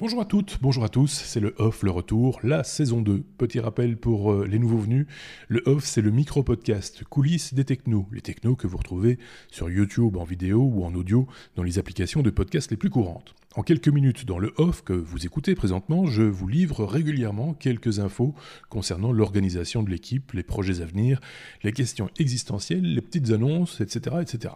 Bonjour à toutes, bonjour à tous, c'est le Off, le retour, la saison 2. Petit rappel pour euh, les nouveaux venus, le Off c'est le micro-podcast coulisses des technos, les technos que vous retrouvez sur YouTube en vidéo ou en audio dans les applications de podcast les plus courantes. En quelques minutes dans le Off que vous écoutez présentement, je vous livre régulièrement quelques infos concernant l'organisation de l'équipe, les projets à venir, les questions existentielles, les petites annonces, etc. etc.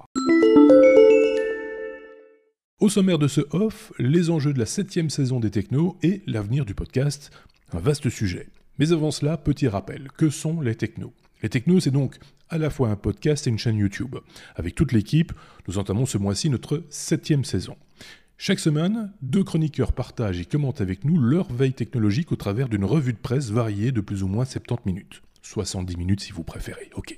Au sommaire de ce off, les enjeux de la septième saison des technos et l'avenir du podcast, un vaste sujet. Mais avant cela, petit rappel, que sont les technos? Les technos, c'est donc à la fois un podcast et une chaîne YouTube. Avec toute l'équipe, nous entamons ce mois-ci notre septième saison. Chaque semaine, deux chroniqueurs partagent et commentent avec nous leur veille technologique au travers d'une revue de presse variée de plus ou moins 70 minutes. 70 minutes si vous préférez, ok.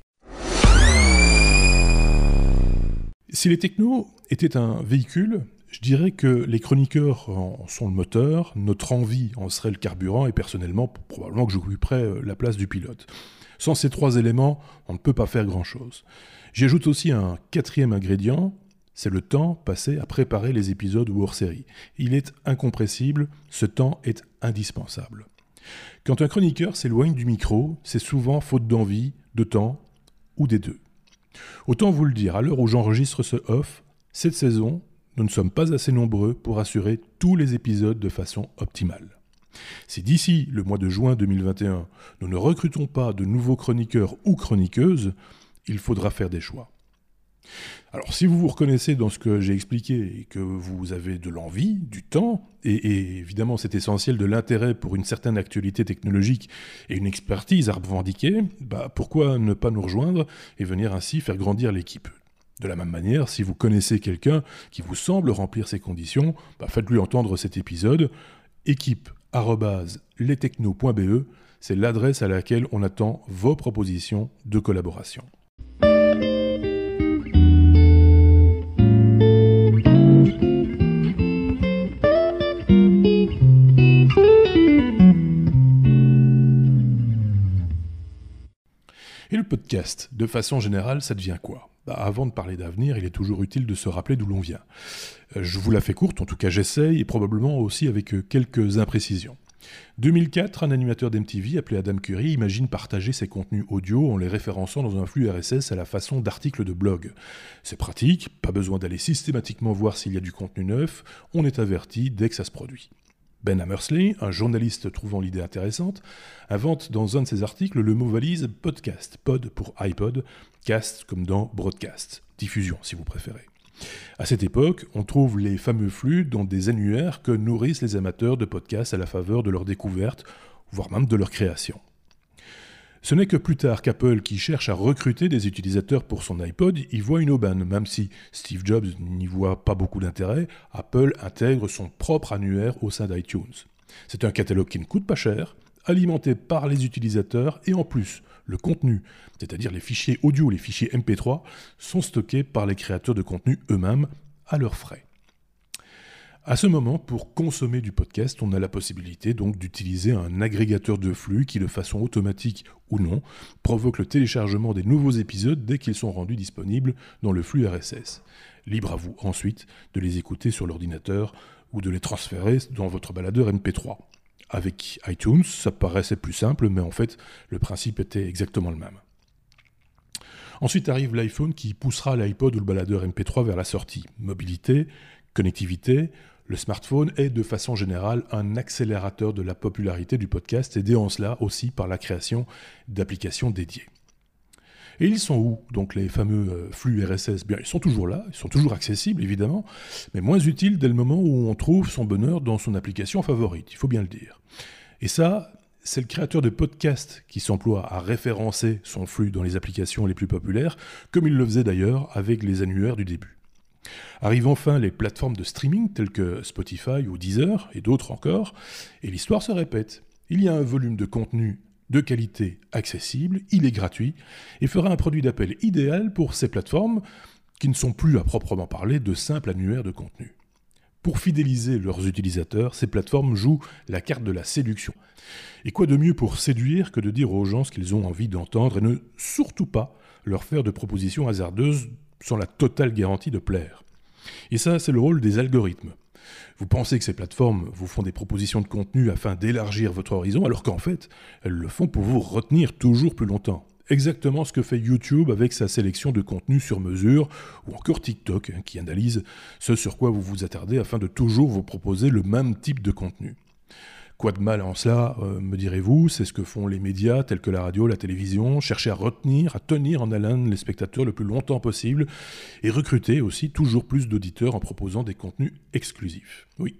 Si les technos étaient un véhicule, je dirais que les chroniqueurs en sont le moteur, notre envie en serait le carburant, et personnellement, probablement que j'occuperais euh, la place du pilote. Sans ces trois éléments, on ne peut pas faire grand-chose. J'ajoute aussi un quatrième ingrédient, c'est le temps passé à préparer les épisodes ou hors-série. Il est incompressible, ce temps est indispensable. Quand un chroniqueur s'éloigne du micro, c'est souvent faute d'envie, de temps ou des deux. Autant vous le dire, à l'heure où j'enregistre ce off, cette saison, nous ne sommes pas assez nombreux pour assurer tous les épisodes de façon optimale. Si d'ici le mois de juin 2021, nous ne recrutons pas de nouveaux chroniqueurs ou chroniqueuses, il faudra faire des choix. Alors si vous vous reconnaissez dans ce que j'ai expliqué et que vous avez de l'envie, du temps, et, évidemment c'est essentiel de l'intérêt pour une certaine actualité technologique et une expertise à revendiquer, bah pourquoi ne pas nous rejoindre et venir ainsi faire grandir l'équipe de la même manière, si vous connaissez quelqu'un qui vous semble remplir ces conditions, bah, faites-lui entendre cet épisode. équipe.lestechno.be, c'est l'adresse à laquelle on attend vos propositions de collaboration. Et le podcast, de façon générale, ça devient quoi? Bah, avant de parler d'avenir, il est toujours utile de se rappeler d'où l'on vient. Euh, je vous la fais courte, en tout cas j'essaye, et probablement aussi avec euh, quelques imprécisions. 2004, un animateur d'MTV appelé Adam Curry imagine partager ses contenus audio en les référençant dans un flux RSS à la façon d'articles de blog. C'est pratique, pas besoin d'aller systématiquement voir s'il y a du contenu neuf, on est averti dès que ça se produit. Ben Hammersley, un journaliste trouvant l'idée intéressante, invente dans un de ses articles le mot valise podcast, pod pour iPod, cast comme dans broadcast, diffusion si vous préférez. À cette époque, on trouve les fameux flux dans des annuaires que nourrissent les amateurs de podcasts à la faveur de leur découverte, voire même de leur création. Ce n'est que plus tard qu'Apple, qui cherche à recruter des utilisateurs pour son iPod, y voit une aubaine. Même si Steve Jobs n'y voit pas beaucoup d'intérêt, Apple intègre son propre annuaire au sein d'iTunes. C'est un catalogue qui ne coûte pas cher, alimenté par les utilisateurs et en plus, le contenu, c'est-à-dire les fichiers audio, les fichiers MP3, sont stockés par les créateurs de contenu eux-mêmes à leurs frais. À ce moment, pour consommer du podcast, on a la possibilité donc d'utiliser un agrégateur de flux qui, de façon automatique ou non, provoque le téléchargement des nouveaux épisodes dès qu'ils sont rendus disponibles dans le flux RSS. Libre à vous ensuite de les écouter sur l'ordinateur ou de les transférer dans votre baladeur MP3. Avec iTunes, ça paraissait plus simple, mais en fait, le principe était exactement le même. Ensuite arrive l'iPhone qui poussera l'iPod ou le baladeur MP3 vers la sortie. Mobilité, connectivité, le smartphone est de façon générale un accélérateur de la popularité du podcast, aidé en cela aussi par la création d'applications dédiées. Et ils sont où Donc les fameux euh, flux RSS, bien ils sont toujours là, ils sont toujours accessibles évidemment, mais moins utiles dès le moment où on trouve son bonheur dans son application favorite, il faut bien le dire. Et ça, c'est le créateur de podcast qui s'emploie à référencer son flux dans les applications les plus populaires, comme il le faisait d'ailleurs avec les annuaires du début. Arrivent enfin les plateformes de streaming telles que Spotify ou Deezer et d'autres encore, et l'histoire se répète. Il y a un volume de contenu de qualité accessible, il est gratuit, et fera un produit d'appel idéal pour ces plateformes qui ne sont plus à proprement parler de simples annuaires de contenu. Pour fidéliser leurs utilisateurs, ces plateformes jouent la carte de la séduction. Et quoi de mieux pour séduire que de dire aux gens ce qu'ils ont envie d'entendre et ne surtout pas leur faire de propositions hasardeuses sans la totale garantie de plaire. Et ça, c'est le rôle des algorithmes. Vous pensez que ces plateformes vous font des propositions de contenu afin d'élargir votre horizon, alors qu'en fait, elles le font pour vous retenir toujours plus longtemps. Exactement ce que fait YouTube avec sa sélection de contenu sur mesure, ou encore TikTok, hein, qui analyse ce sur quoi vous vous attardez afin de toujours vous proposer le même type de contenu. Quoi de mal en cela, euh, me direz-vous? C'est ce que font les médias tels que la radio, la télévision, chercher à retenir, à tenir en haleine les spectateurs le plus longtemps possible et recruter aussi toujours plus d'auditeurs en proposant des contenus exclusifs. Oui.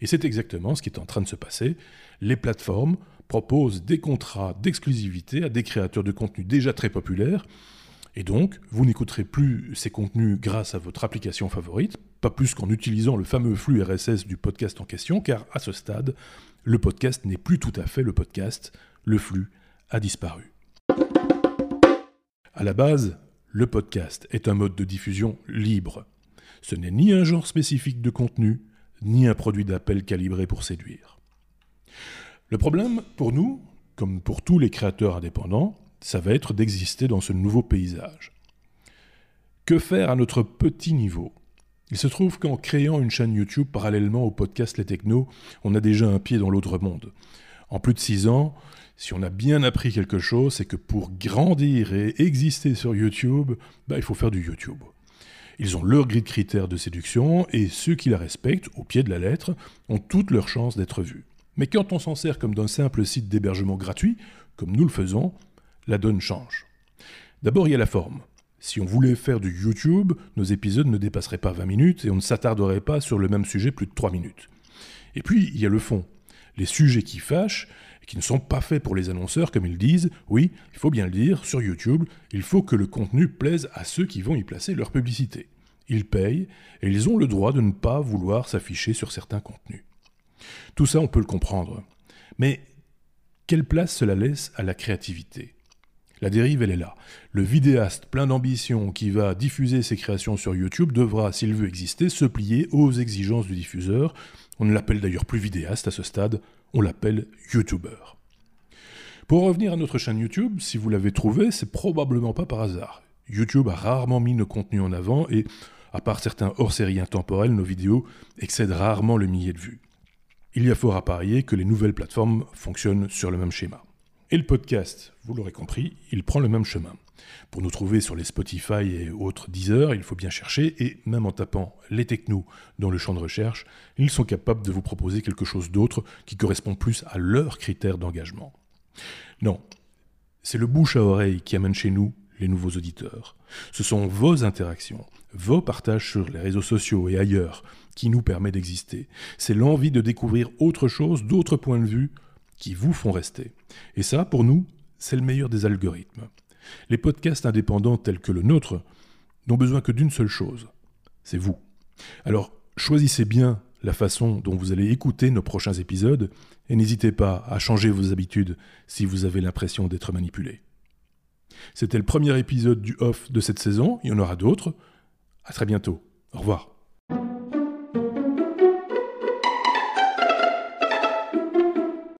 Et c'est exactement ce qui est en train de se passer. Les plateformes proposent des contrats d'exclusivité à des créateurs de contenus déjà très populaires et donc, vous n'écouterez plus ces contenus grâce à votre application favorite, pas plus qu'en utilisant le fameux flux RSS du podcast en question, car à ce stade, le podcast n'est plus tout à fait le podcast, le flux a disparu. À la base, le podcast est un mode de diffusion libre. Ce n'est ni un genre spécifique de contenu, ni un produit d'appel calibré pour séduire. Le problème, pour nous, comme pour tous les créateurs indépendants, ça va être d'exister dans ce nouveau paysage. Que faire à notre petit niveau? Il se trouve qu'en créant une chaîne YouTube parallèlement au podcast Les Technos, on a déjà un pied dans l'autre monde. En plus de six ans, si on a bien appris quelque chose, c'est que pour grandir et exister sur YouTube, bah, il faut faire du YouTube. Ils ont leur grille de critères de séduction et ceux qui la respectent, au pied de la lettre, ont toutes leurs chances d'être vus. Mais quand on s'en sert comme d'un simple site d'hébergement gratuit, comme nous le faisons, la donne change. D'abord, il y a la forme. Si on voulait faire du YouTube, nos épisodes ne dépasseraient pas 20 minutes et on ne s'attarderait pas sur le même sujet plus de 3 minutes. Et puis, il y a le fond. Les sujets qui fâchent, et qui ne sont pas faits pour les annonceurs, comme ils disent, oui, il faut bien le dire, sur YouTube, il faut que le contenu plaise à ceux qui vont y placer leur publicité. Ils payent, et ils ont le droit de ne pas vouloir s'afficher sur certains contenus. Tout ça, on peut le comprendre. Mais quelle place cela laisse à la créativité? La dérive, elle est là. Le vidéaste plein d'ambition qui va diffuser ses créations sur YouTube devra, s'il veut exister, se plier aux exigences du diffuseur. On ne l'appelle d'ailleurs plus vidéaste à ce stade, on l'appelle YouTuber. Pour revenir à notre chaîne YouTube, si vous l'avez trouvé, c'est probablement pas par hasard. YouTube a rarement mis nos contenus en avant et, à part certains hors-séries intemporels, nos vidéos excèdent rarement le millier de vues. Il y a fort à parier que les nouvelles plateformes fonctionnent sur le même schéma. Et le podcast, vous l'aurez compris, il prend le même chemin. Pour nous trouver sur les Spotify et autres Deezer, il faut bien chercher, et même en tapant les technos dans le champ de recherche, ils sont capables de vous proposer quelque chose d'autre qui correspond plus à leurs critères d'engagement. Non, c'est le bouche à oreille qui amène chez nous les nouveaux auditeurs. Ce sont vos interactions, vos partages sur les réseaux sociaux et ailleurs qui nous permet d'exister. C'est l'envie de découvrir autre chose, d'autres points de vue, qui vous font rester. Et ça, pour nous, c'est le meilleur des algorithmes. Les podcasts indépendants tels que le nôtre n'ont besoin que d'une seule chose, c'est vous. Alors, choisissez bien la façon dont vous allez écouter nos prochains épisodes et n'hésitez pas à changer vos habitudes si vous avez l'impression d'être manipulé. C'était le premier épisode du off de cette saison, il y en aura d'autres. À très bientôt. Au revoir.